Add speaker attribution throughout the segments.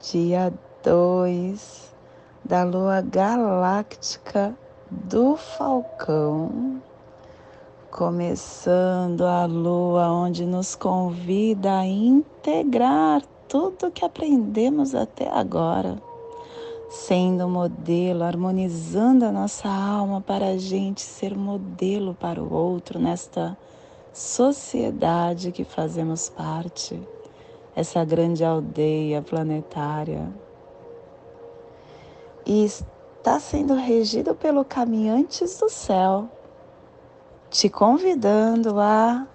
Speaker 1: dia 2 da lua galáctica do Falcão, começando a lua onde nos convida a integrar tudo que aprendemos até agora, sendo modelo, harmonizando a nossa alma para a gente ser modelo para o outro nesta sociedade que fazemos parte essa grande aldeia planetária. E está sendo regido pelo Caminhantes do Céu, te convidando a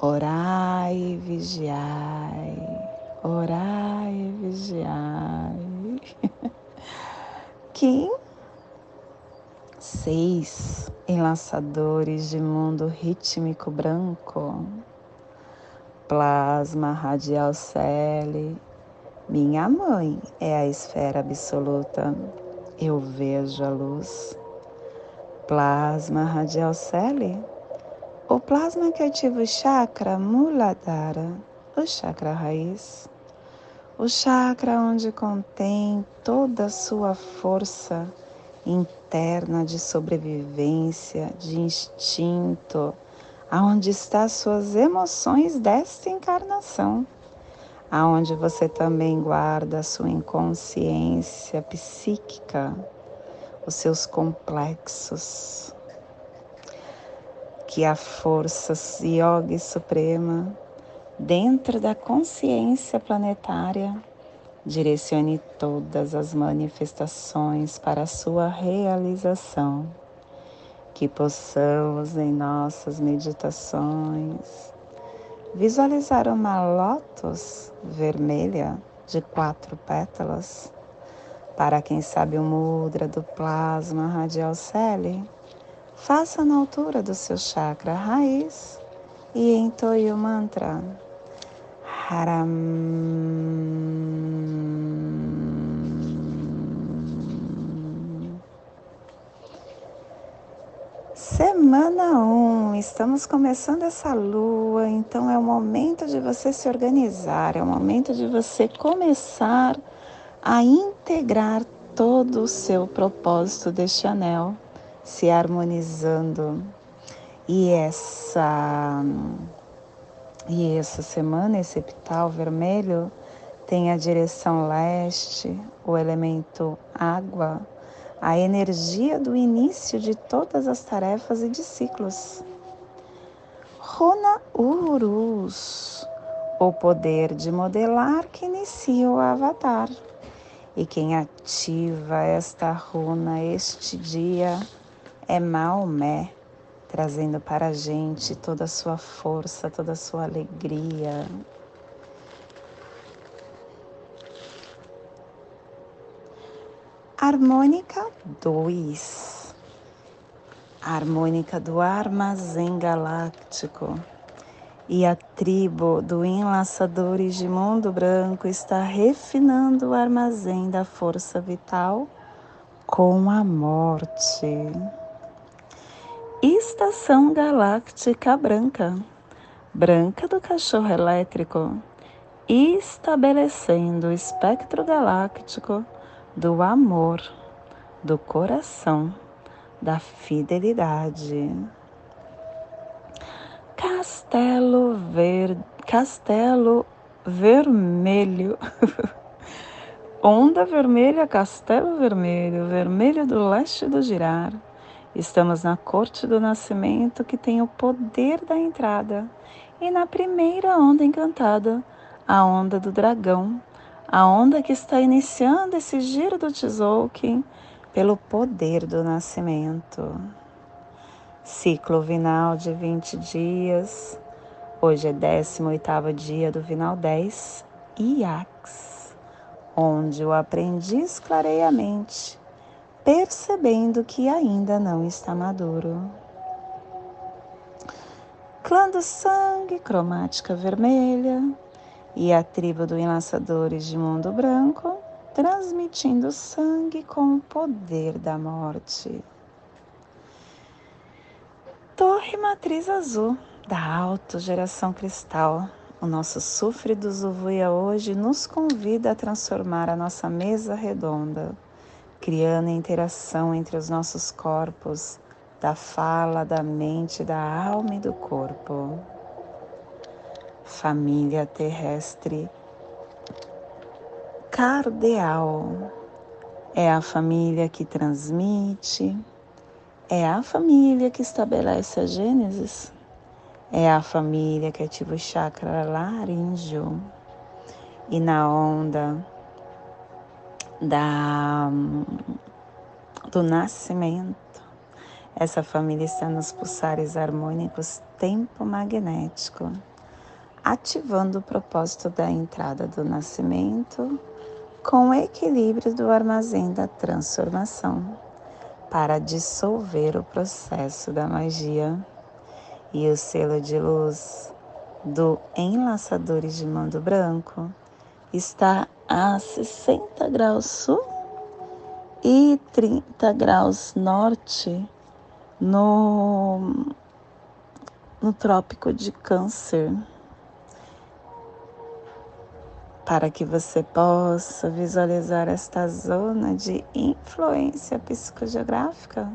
Speaker 1: orar e vigiai, orar e vigiai. Kim, seis enlaçadores de mundo rítmico branco plasma radial cele. Minha mãe é a esfera absoluta. Eu vejo a luz. Plasma radial cele. O plasma que ativa o chakra Muladhara, o chakra raiz. O chakra onde contém toda a sua força interna de sobrevivência, de instinto, aonde está suas emoções desta encarnação, aonde você também guarda a sua inconsciência psíquica, os seus complexos, que a força Yogi Suprema, dentro da consciência planetária, direcione todas as manifestações para a sua realização que possamos em nossas meditações visualizar uma lótus vermelha de quatro pétalas. Para quem sabe o mudra do plasma radial cele, faça na altura do seu chakra raiz e entoie o mantra Haram. Semana 1, um, estamos começando essa lua, então é o momento de você se organizar, é o momento de você começar a integrar todo o seu propósito deste anel, se harmonizando. E essa e essa semana esse epital vermelho tem a direção leste, o elemento água a energia do início de todas as tarefas e de ciclos. Rona Urus, o poder de modelar que inicia o avatar. E quem ativa esta runa este dia é Maomé, trazendo para a gente toda a sua força, toda a sua alegria, Harmônica 2. Harmônica do Armazém Galáctico. E a tribo do Enlaçadores de Mundo Branco está refinando o armazém da força vital com a morte. Estação Galáctica Branca. Branca do Cachorro Elétrico. Estabelecendo o espectro galáctico do amor, do coração, da fidelidade. Castelo Ver... Castelo Vermelho. Onda Vermelha, Castelo Vermelho, Vermelho do Leste do Girar. Estamos na corte do nascimento que tem o poder da entrada. E na primeira onda encantada, a onda do dragão, a onda que está iniciando esse giro do Tzolk'in pelo poder do nascimento. Ciclo vinal de 20 dias. Hoje é 18º dia do vinal 10, Iax. onde o aprendiz clareia a mente, percebendo que ainda não está maduro. Clã do sangue, cromática vermelha, e a tribo do Enlaçadores de Mundo Branco, transmitindo sangue com o poder da morte. Torre Matriz Azul, da Autogeração Cristal. O nosso Sufre Zuvuia hoje nos convida a transformar a nossa mesa redonda, criando interação entre os nossos corpos, da fala, da mente, da alma e do corpo. Família terrestre cardeal é a família que transmite, é a família que estabelece a Gênesis, é a família que ativa o chakra laríngeo e na onda da, do nascimento. Essa família está nos pulsares harmônicos tempo magnético, ativando o propósito da entrada do nascimento com o equilíbrio do armazém da transformação para dissolver o processo da magia e o selo de luz do Enlaçadores de Mando Branco está a 60 graus sul e 30 graus norte no, no Trópico de Câncer. Para que você possa visualizar esta zona de influência psicogeográfica,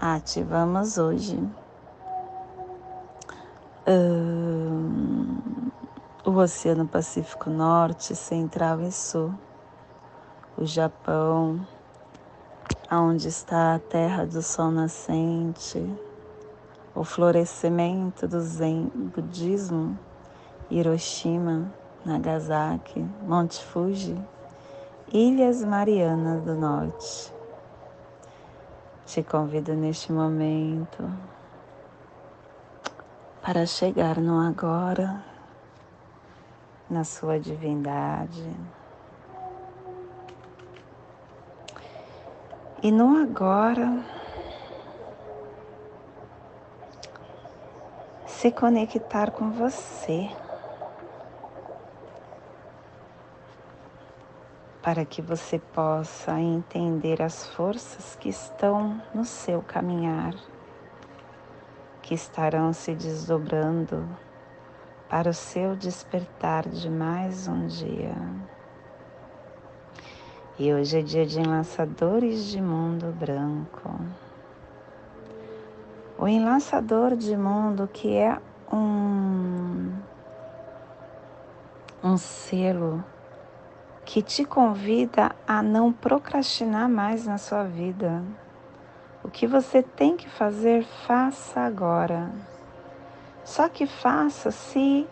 Speaker 1: ativamos hoje. O Oceano Pacífico Norte, Central e Sul, o Japão, aonde está a terra do sol nascente, o florescimento do Zen budismo, Hiroshima, Nagasaki, Monte Fuji, Ilhas Marianas do Norte. Te convido neste momento para chegar no agora, na sua divindade. E no agora, se conectar com você. Para que você possa entender as forças que estão no seu caminhar que estarão se desdobrando para o seu despertar de mais um dia. E hoje é dia de enlaçadores de mundo branco. O enlaçador de mundo que é um, um selo que te convida a não procrastinar mais na sua vida o que você tem que fazer, faça agora. Só que faça se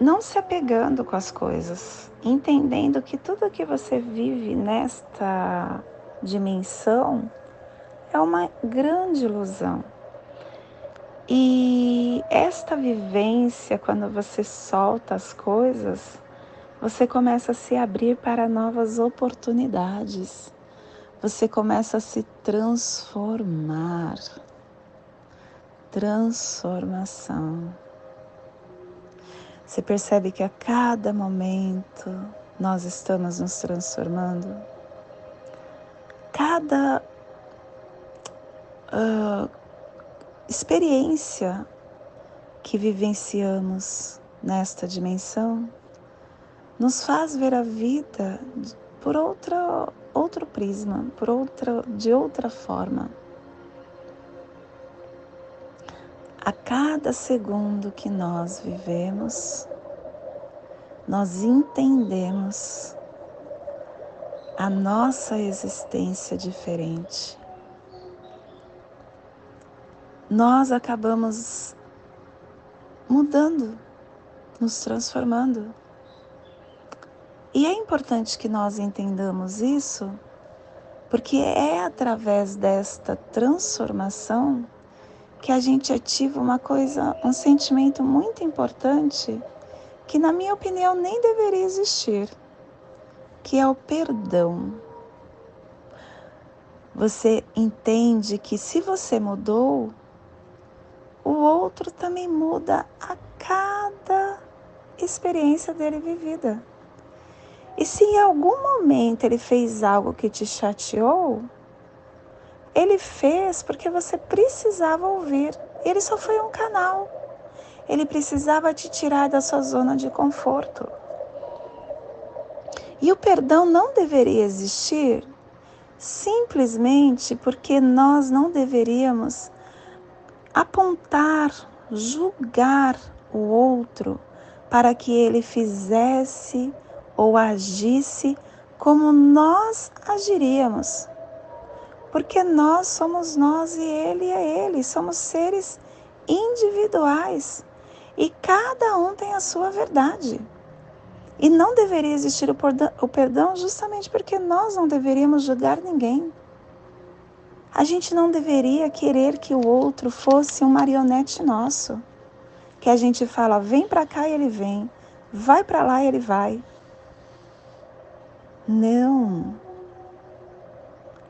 Speaker 1: não se apegando com as coisas, entendendo que tudo que você vive nesta dimensão é uma grande ilusão. E esta vivência, quando você solta as coisas, você começa a se abrir para novas oportunidades você começa a se transformar. Transformação. Você percebe que a cada momento nós estamos nos transformando. Cada uh, experiência que vivenciamos nesta dimensão nos faz ver a vida por outra outro prisma, por outra, de outra forma. A cada segundo que nós vivemos, nós entendemos a nossa existência diferente. Nós acabamos mudando, nos transformando. E é importante que nós entendamos isso, porque é através desta transformação que a gente ativa uma coisa, um sentimento muito importante que, na minha opinião, nem deveria existir, que é o perdão. Você entende que se você mudou, o outro também muda a cada experiência dele vivida. E se em algum momento ele fez algo que te chateou, ele fez porque você precisava ouvir. Ele só foi um canal. Ele precisava te tirar da sua zona de conforto. E o perdão não deveria existir simplesmente porque nós não deveríamos apontar, julgar o outro para que ele fizesse ou agisse como nós agiríamos. Porque nós somos nós e ele é ele, somos seres individuais e cada um tem a sua verdade. E não deveria existir o perdão justamente porque nós não deveríamos julgar ninguém. A gente não deveria querer que o outro fosse um marionete nosso. Que a gente fala, vem para cá e ele vem, vai para lá e ele vai. Não.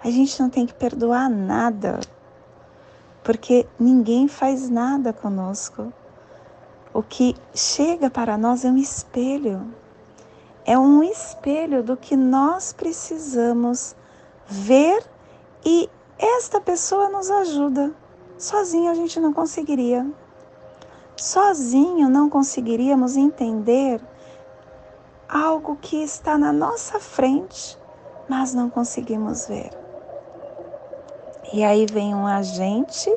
Speaker 1: A gente não tem que perdoar nada, porque ninguém faz nada conosco. O que chega para nós é um espelho. É um espelho do que nós precisamos ver e esta pessoa nos ajuda. Sozinho a gente não conseguiria. Sozinho não conseguiríamos entender algo que está na nossa frente, mas não conseguimos ver. E aí vem um agente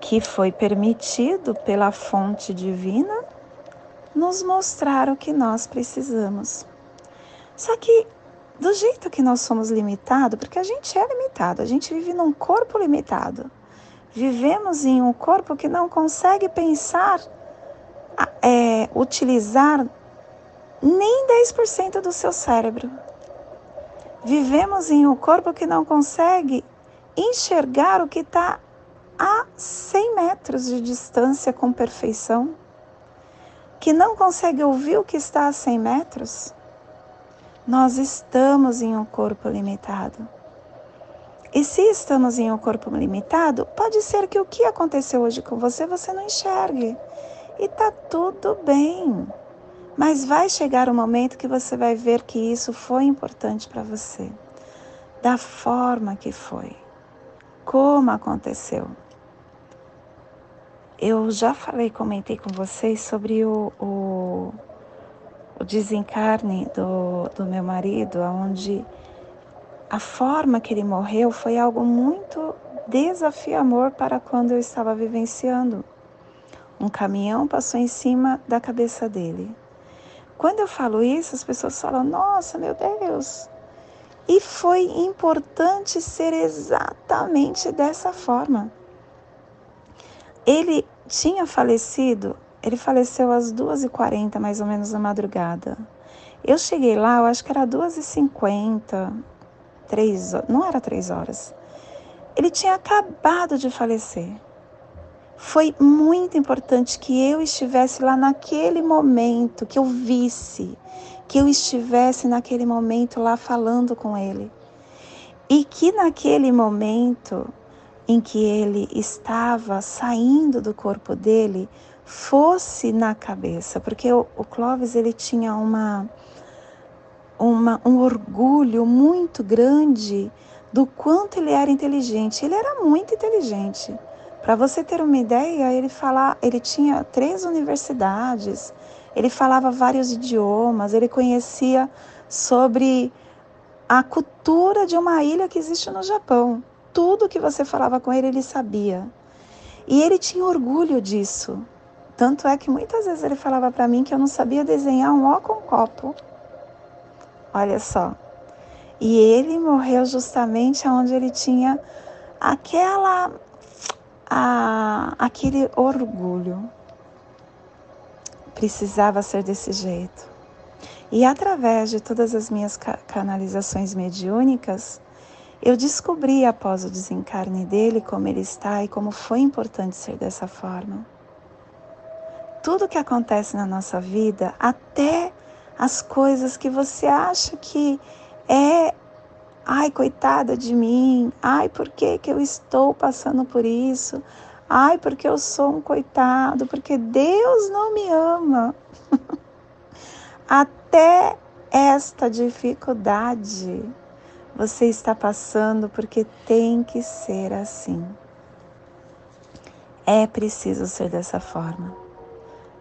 Speaker 1: que foi permitido pela fonte divina nos mostrar o que nós precisamos. Só que do jeito que nós somos limitados, porque a gente é limitado, a gente vive num corpo limitado. Vivemos em um corpo que não consegue pensar, é, utilizar nem 10% do seu cérebro. Vivemos em um corpo que não consegue enxergar o que está a 100 metros de distância com perfeição, que não consegue ouvir o que está a 100 metros nós estamos em um corpo limitado. E se estamos em um corpo limitado, pode ser que o que aconteceu hoje com você você não enxergue. E tá tudo bem. Mas vai chegar o um momento que você vai ver que isso foi importante para você. Da forma que foi. Como aconteceu. Eu já falei, comentei com vocês sobre o, o o desencarne do, do meu marido, onde a forma que ele morreu foi algo muito desafiador para quando eu estava vivenciando. Um caminhão passou em cima da cabeça dele. Quando eu falo isso, as pessoas falam: Nossa, meu Deus! E foi importante ser exatamente dessa forma. Ele tinha falecido ele faleceu às 2h40, mais ou menos, na madrugada. Eu cheguei lá, eu acho que era 2h50, 3 não era 3 horas. Ele tinha acabado de falecer. Foi muito importante que eu estivesse lá naquele momento, que eu visse, que eu estivesse naquele momento lá falando com ele. E que naquele momento em que ele estava saindo do corpo dele, fosse na cabeça, porque o, o Clóvis ele tinha uma, uma, um orgulho muito grande do quanto ele era inteligente. Ele era muito inteligente. Para você ter uma ideia, ele fala, ele tinha três universidades, ele falava vários idiomas, ele conhecia sobre a cultura de uma ilha que existe no Japão. Tudo que você falava com ele, ele sabia. E ele tinha orgulho disso. Tanto é que muitas vezes ele falava para mim que eu não sabia desenhar um ó com copo. Olha só. E ele morreu justamente onde ele tinha aquela a, aquele orgulho. Precisava ser desse jeito. E através de todas as minhas canalizações mediúnicas, eu descobri após o desencarne dele como ele está e como foi importante ser dessa forma tudo que acontece na nossa vida, até as coisas que você acha que é ai, coitada de mim, ai, por que, que eu estou passando por isso? Ai, porque eu sou um coitado, porque Deus não me ama. Até esta dificuldade você está passando porque tem que ser assim. É preciso ser dessa forma.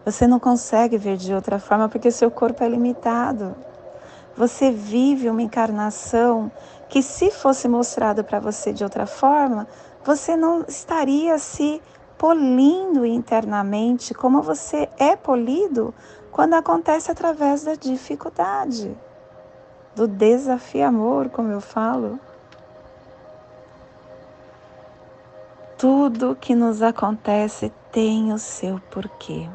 Speaker 1: Você não consegue ver de outra forma porque seu corpo é limitado. Você vive uma encarnação que, se fosse mostrado para você de outra forma, você não estaria se polindo internamente como você é polido quando acontece através da dificuldade, do desafio amor, como eu falo. Tudo que nos acontece tem o seu porquê.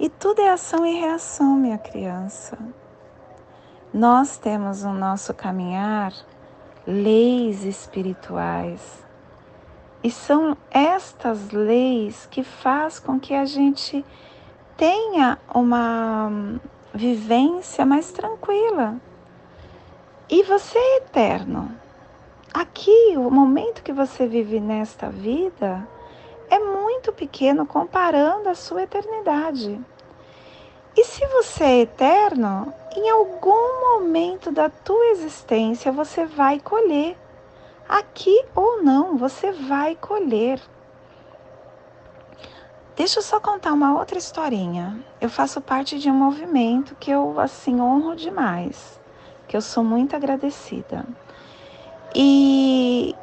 Speaker 1: E tudo é ação e reação, minha criança. Nós temos no nosso caminhar leis espirituais. E são estas leis que faz com que a gente tenha uma vivência mais tranquila. E você é eterno. Aqui, o momento que você vive nesta vida, é muito pequeno comparando a sua eternidade. E se você é eterno, em algum momento da tua existência você vai colher. Aqui ou não, você vai colher. Deixa eu só contar uma outra historinha. Eu faço parte de um movimento que eu assim honro demais, que eu sou muito agradecida. E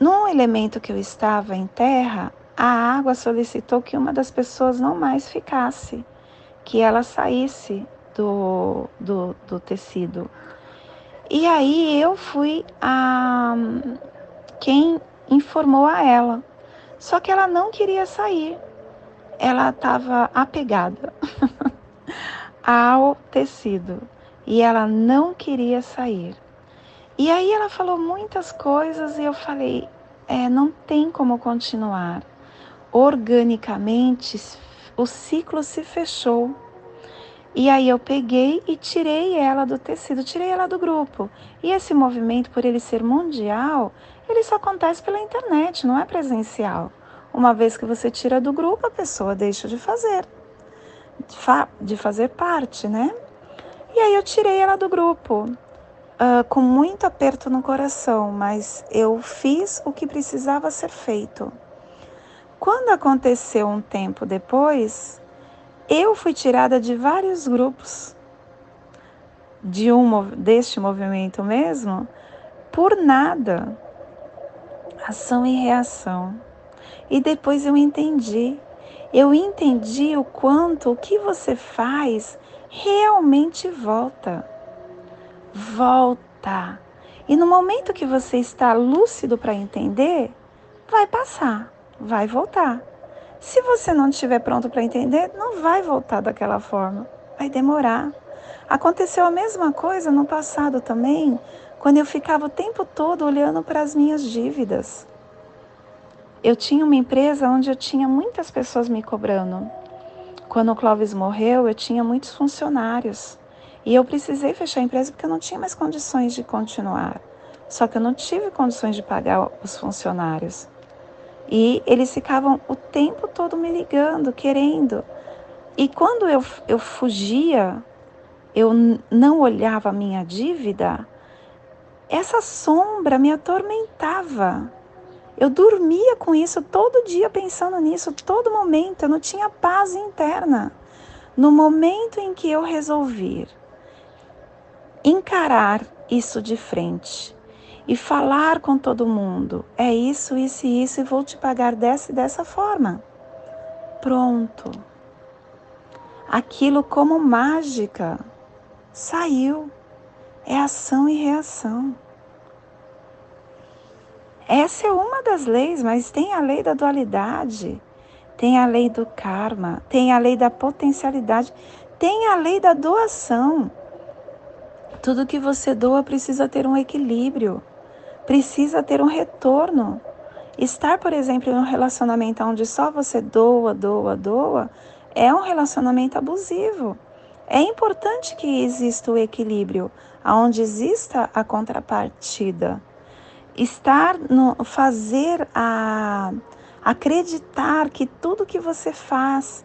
Speaker 1: num elemento que eu estava em terra, a água solicitou que uma das pessoas não mais ficasse, que ela saísse do, do, do tecido. E aí eu fui a quem informou a ela. Só que ela não queria sair. Ela estava apegada ao tecido e ela não queria sair. E aí ela falou muitas coisas e eu falei, é, não tem como continuar. Organicamente o ciclo se fechou. E aí eu peguei e tirei ela do tecido, tirei ela do grupo. E esse movimento, por ele ser mundial, ele só acontece pela internet, não é presencial. Uma vez que você tira do grupo, a pessoa deixa de fazer, de fazer parte, né? E aí eu tirei ela do grupo uh, com muito aperto no coração, mas eu fiz o que precisava ser feito. Quando aconteceu um tempo depois, eu fui tirada de vários grupos de um deste movimento mesmo por nada. Ação e reação. E depois eu entendi. Eu entendi o quanto o que você faz realmente volta volta. E no momento que você está lúcido para entender, vai passar, vai voltar. Se você não estiver pronto para entender, não vai voltar daquela forma, vai demorar. Aconteceu a mesma coisa no passado também, quando eu ficava o tempo todo olhando para as minhas dívidas. Eu tinha uma empresa onde eu tinha muitas pessoas me cobrando. Quando o Clóvis morreu, eu tinha muitos funcionários. E eu precisei fechar a empresa porque eu não tinha mais condições de continuar. Só que eu não tive condições de pagar os funcionários. E eles ficavam o tempo todo me ligando, querendo. E quando eu, eu fugia, eu não olhava a minha dívida, essa sombra me atormentava. Eu dormia com isso todo dia pensando nisso, todo momento, eu não tinha paz interna. No momento em que eu resolvi encarar isso de frente e falar com todo mundo: é isso, isso e isso, e vou te pagar dessa e dessa forma. Pronto. Aquilo como mágica saiu. É ação e reação. Essa é uma das leis, mas tem a lei da dualidade, tem a lei do karma, tem a lei da potencialidade, tem a lei da doação. Tudo que você doa precisa ter um equilíbrio, precisa ter um retorno. Estar, por exemplo, em um relacionamento onde só você doa, doa, doa, é um relacionamento abusivo. É importante que exista o equilíbrio, aonde exista a contrapartida. Estar no fazer a acreditar que tudo que você faz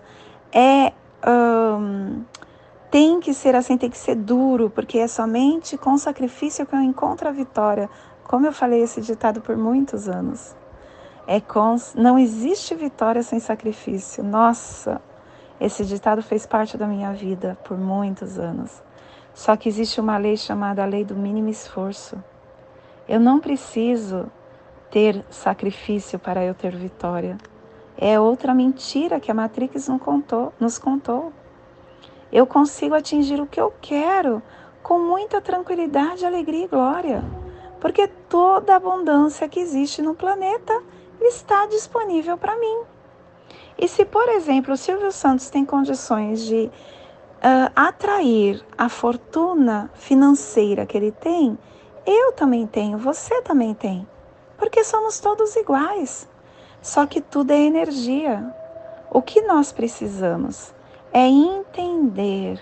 Speaker 1: é tem que ser assim, tem que ser duro, porque é somente com sacrifício que eu encontro a vitória. Como eu falei esse ditado por muitos anos. É com, não existe vitória sem sacrifício. Nossa, esse ditado fez parte da minha vida por muitos anos. Só que existe uma lei chamada a lei do mínimo esforço. Eu não preciso ter sacrifício para eu ter vitória. É outra mentira que a Matrix nos contou. Nos contou. Eu consigo atingir o que eu quero com muita tranquilidade, alegria e glória, porque toda a abundância que existe no planeta está disponível para mim. E se, por exemplo, o Silvio Santos tem condições de uh, atrair a fortuna financeira que ele tem, eu também tenho, você também tem, porque somos todos iguais. Só que tudo é energia. O que nós precisamos é entender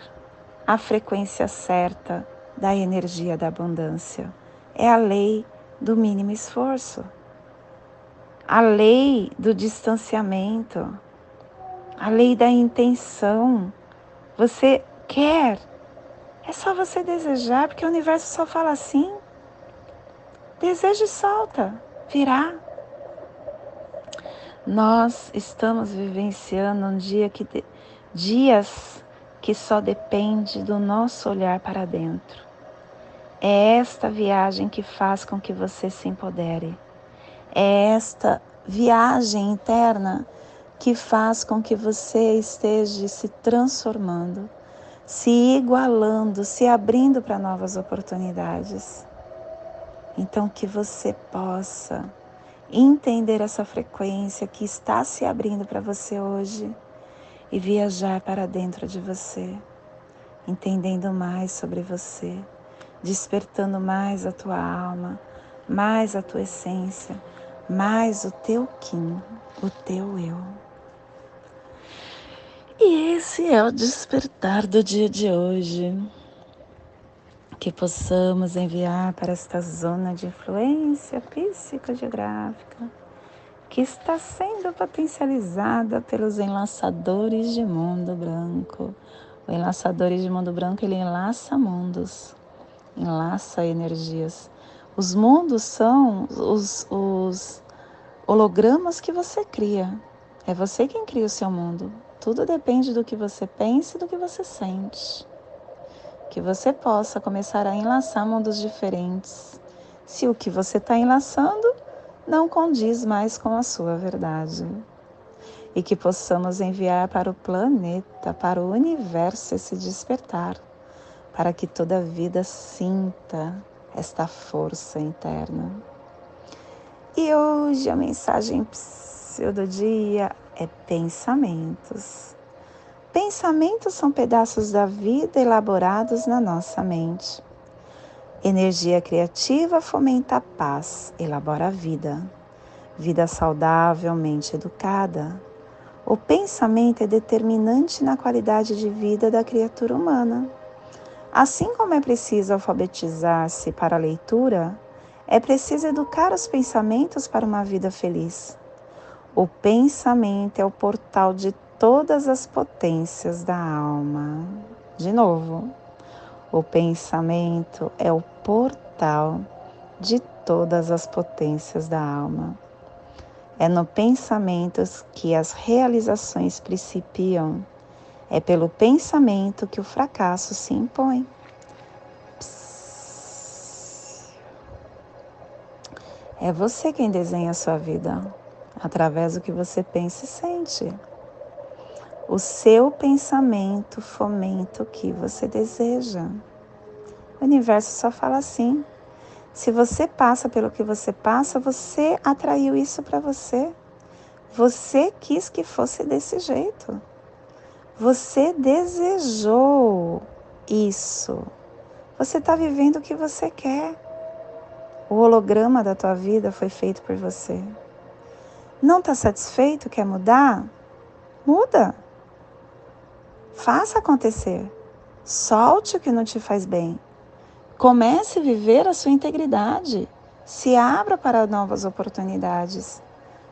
Speaker 1: a frequência certa da energia da abundância. É a lei do mínimo esforço, a lei do distanciamento, a lei da intenção. Você quer, é só você desejar, porque o universo só fala assim. Deseja e solta, virá. Nós estamos vivenciando um dia que dias que só depende do nosso olhar para dentro. É esta viagem que faz com que você se empodere. É esta viagem interna que faz com que você esteja se transformando, se igualando, se abrindo para novas oportunidades. Então, que você possa entender essa frequência que está se abrindo para você hoje e viajar para dentro de você, entendendo mais sobre você, despertando mais a tua alma, mais a tua essência, mais o teu Kim, o teu eu. E esse é o despertar do dia de hoje. Que possamos enviar para esta zona de influência psicogeográfica que está sendo potencializada pelos enlaçadores de mundo branco. O enlaçadores de mundo branco ele enlaça mundos, enlaça energias. Os mundos são os, os hologramas que você cria. É você quem cria o seu mundo. Tudo depende do que você pensa e do que você sente. Que você possa começar a enlaçar mundos diferentes. Se o que você está enlaçando não condiz mais com a sua verdade. E que possamos enviar para o planeta, para o universo esse despertar, para que toda vida sinta esta força interna. E hoje a mensagem do dia é pensamentos. Pensamentos são pedaços da vida elaborados na nossa mente. Energia criativa fomenta a paz, elabora a vida. Vida saudavelmente educada. O pensamento é determinante na qualidade de vida da criatura humana. Assim como é preciso alfabetizar-se para a leitura, é preciso educar os pensamentos para uma vida feliz. O pensamento é o portal de todas as potências da alma. De novo, o pensamento é o portal de todas as potências da alma. É no pensamento que as realizações principiam. É pelo pensamento que o fracasso se impõe. É você quem desenha a sua vida através do que você pensa e sente. O seu pensamento fomenta o que você deseja. O universo só fala assim. Se você passa pelo que você passa, você atraiu isso para você. Você quis que fosse desse jeito. Você desejou isso. Você está vivendo o que você quer. O holograma da tua vida foi feito por você. Não está satisfeito? Quer mudar? Muda. Faça acontecer. Solte o que não te faz bem. Comece a viver a sua integridade. Se abra para novas oportunidades.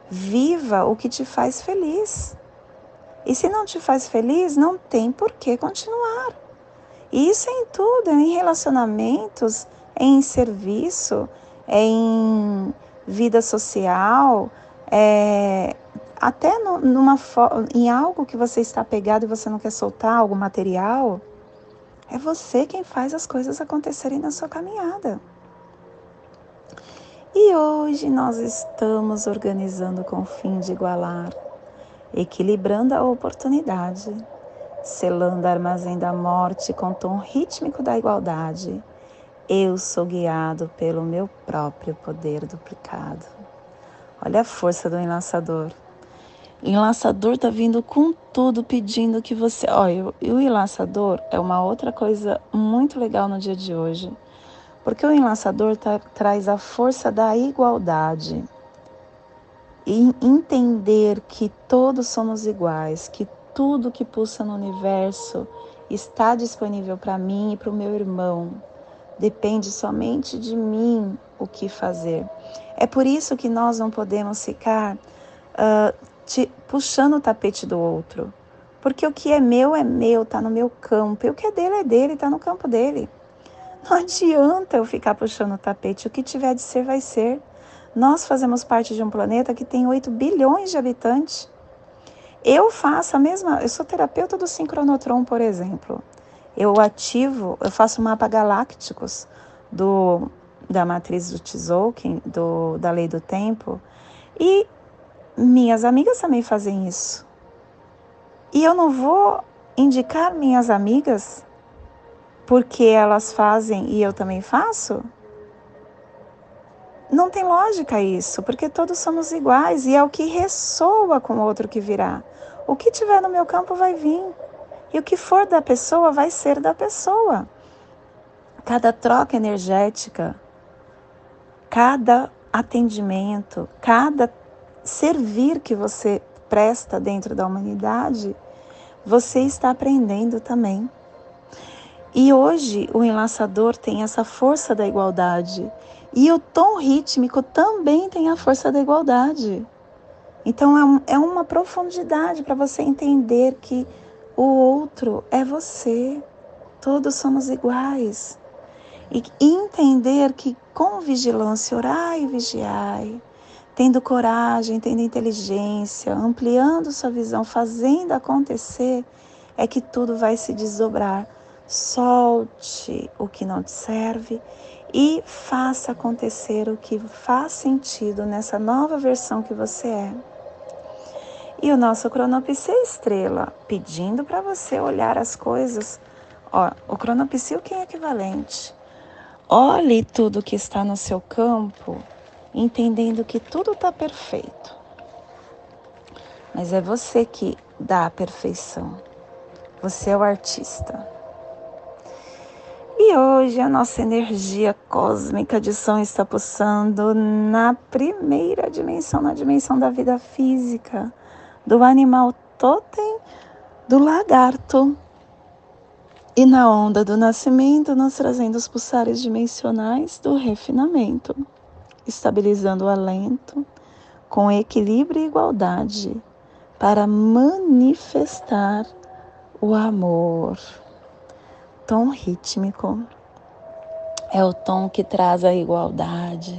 Speaker 1: Viva o que te faz feliz. E se não te faz feliz, não tem por que continuar. E isso é em tudo, é em relacionamentos, é em serviço, é em vida social, é até no, numa, em algo que você está pegado e você não quer soltar, algo material. É você quem faz as coisas acontecerem na sua caminhada. E hoje nós estamos organizando com o fim de igualar, equilibrando a oportunidade, selando a armazém da morte com o tom rítmico da igualdade. Eu sou guiado pelo meu próprio poder duplicado. Olha a força do enlaçador. O enlaçador tá vindo com tudo pedindo que você. Olha, e o enlaçador é uma outra coisa muito legal no dia de hoje porque o enlaçador tá, traz a força da igualdade. E entender que todos somos iguais, que tudo que pulsa no universo está disponível para mim e para o meu irmão. Depende somente de mim o que fazer. É por isso que nós não podemos ficar uh, te, puxando o tapete do outro. Porque o que é meu é meu, está no meu campo. E o que é dele é dele, está no campo dele. Não adianta eu ficar puxando o tapete. O que tiver de ser, vai ser. Nós fazemos parte de um planeta que tem 8 bilhões de habitantes. Eu faço a mesma. Eu sou terapeuta do sincronotron, por exemplo. Eu ativo, eu faço mapa galácticos do, da matriz do Tzolk'in, do, da lei do tempo. E minhas amigas também fazem isso. E eu não vou indicar minhas amigas porque elas fazem e eu também faço? Não tem lógica isso, porque todos somos iguais e é o que ressoa com o outro que virá. O que tiver no meu campo vai vir. E o que for da pessoa vai ser da pessoa. Cada troca energética, cada atendimento, cada servir que você presta dentro da humanidade, você está aprendendo também. E hoje o enlaçador tem essa força da igualdade. E o tom rítmico também tem a força da igualdade. Então é, é uma profundidade para você entender que o outro é você. Todos somos iguais. E entender que com vigilância, orai e vigiai, tendo coragem, tendo inteligência, ampliando sua visão, fazendo acontecer, é que tudo vai se desdobrar Solte o que não te serve e faça acontecer o que faz sentido nessa nova versão que você é. E o nosso cronopse estrela pedindo para você olhar as coisas. Ó, o cronopse o que é equivalente? Olhe tudo que está no seu campo, entendendo que tudo está perfeito. Mas é você que dá a perfeição. Você é o artista. E hoje a nossa energia cósmica de som está pulsando na primeira dimensão, na dimensão da vida física, do animal totem, do lagarto. E na onda do nascimento, nós trazendo os pulsares dimensionais do refinamento, estabilizando o alento com equilíbrio e igualdade para manifestar o amor tom rítmico, é o tom que traz a igualdade,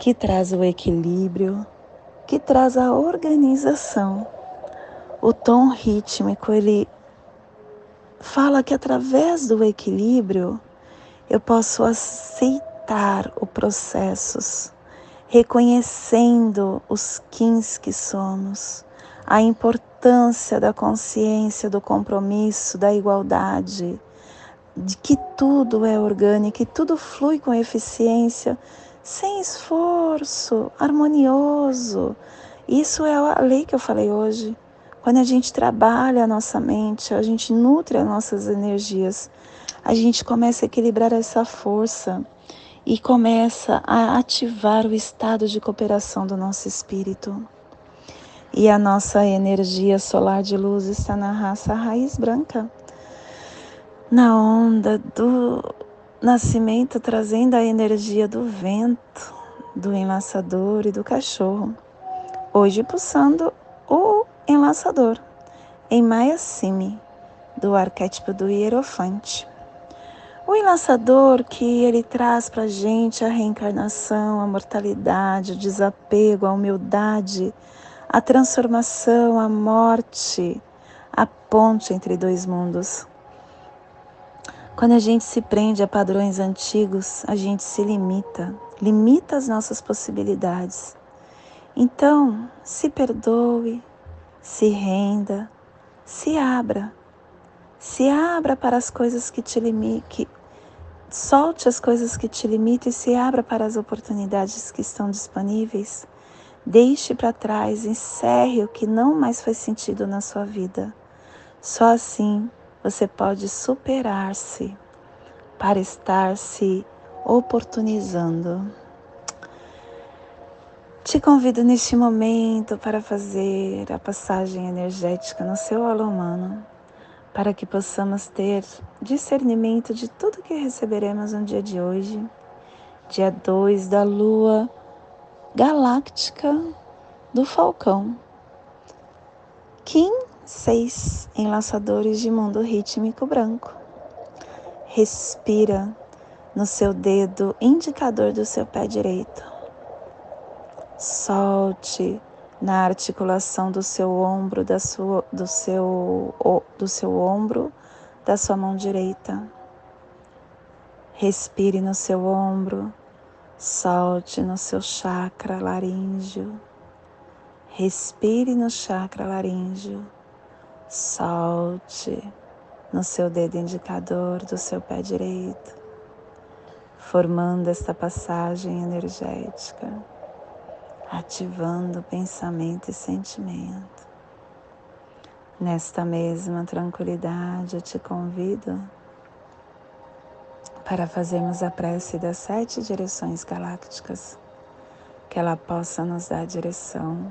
Speaker 1: que traz o equilíbrio, que traz a organização. O tom rítmico, ele fala que através do equilíbrio eu posso aceitar os processos, reconhecendo os quins que somos, a importância da consciência, do compromisso, da igualdade de que tudo é orgânico e tudo flui com eficiência, sem esforço, harmonioso. Isso é a lei que eu falei hoje. Quando a gente trabalha a nossa mente, a gente nutre as nossas energias, a gente começa a equilibrar essa força e começa a ativar o estado de cooperação do nosso espírito. E a nossa energia solar de luz está na raça raiz branca na onda do nascimento, trazendo a energia do vento, do enlaçador e do cachorro. Hoje pulsando o enlaçador em Maya Simi, do arquétipo do Hierofante. O enlaçador que ele traz para a gente a reencarnação, a mortalidade, o desapego, a humildade, a transformação, a morte, a ponte entre dois mundos. Quando a gente se prende a padrões antigos, a gente se limita, limita as nossas possibilidades. Então, se perdoe, se renda, se abra. Se abra para as coisas que te limitem, solte as coisas que te limitam e se abra para as oportunidades que estão disponíveis. Deixe para trás, encerre o que não mais faz sentido na sua vida. Só assim você pode superar-se para estar se oportunizando. Te convido neste momento para fazer a passagem energética no seu alô humano, para que possamos ter discernimento de tudo que receberemos no dia de hoje, dia 2 da lua galáctica do Falcão. Kim 6 Enlaçadores de mundo rítmico branco. Respira no seu dedo indicador do seu pé direito Solte na articulação do seu ombro, da sua, do, seu, do seu ombro, da sua mão direita. Respire no seu ombro, solte no seu chakra laríngeo. Respire no chakra laríngeo, solte no seu dedo indicador do seu pé direito, formando esta passagem energética ativando pensamento e sentimento. Nesta mesma tranquilidade, eu te convido para fazermos a prece das sete direções galácticas, que ela possa nos dar direção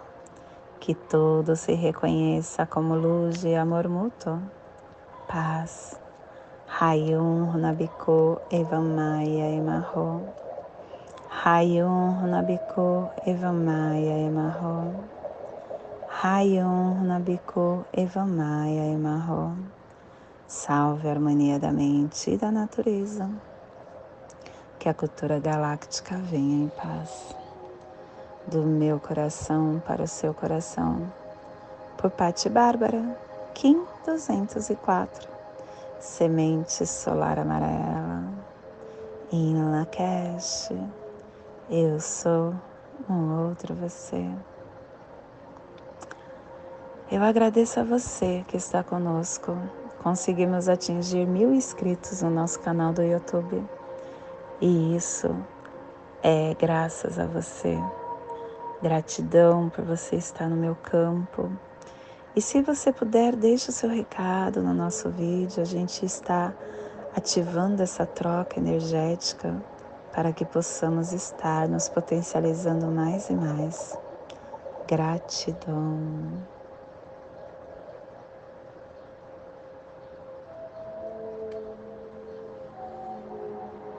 Speaker 1: que tudo se reconheça como luz e amor mútuo, paz. Rayum Runabiko Evam Maia Emarro. Rayon Runabiko Evamaya Emarro. Rayon Runabiko Evamaya Emarro. Salve a harmonia da mente e da natureza. Que a cultura galáctica venha em paz. Do meu coração para o seu coração. Por Pati Bárbara, Kim 204. Semente solar amarela. In Lakesh eu sou um outro você. Eu agradeço a você que está conosco. Conseguimos atingir mil inscritos no nosso canal do YouTube. E isso é graças a você. Gratidão por você estar no meu campo. E se você puder, deixe o seu recado no nosso vídeo. A gente está ativando essa troca energética para que possamos estar nos potencializando mais e mais. Gratidão.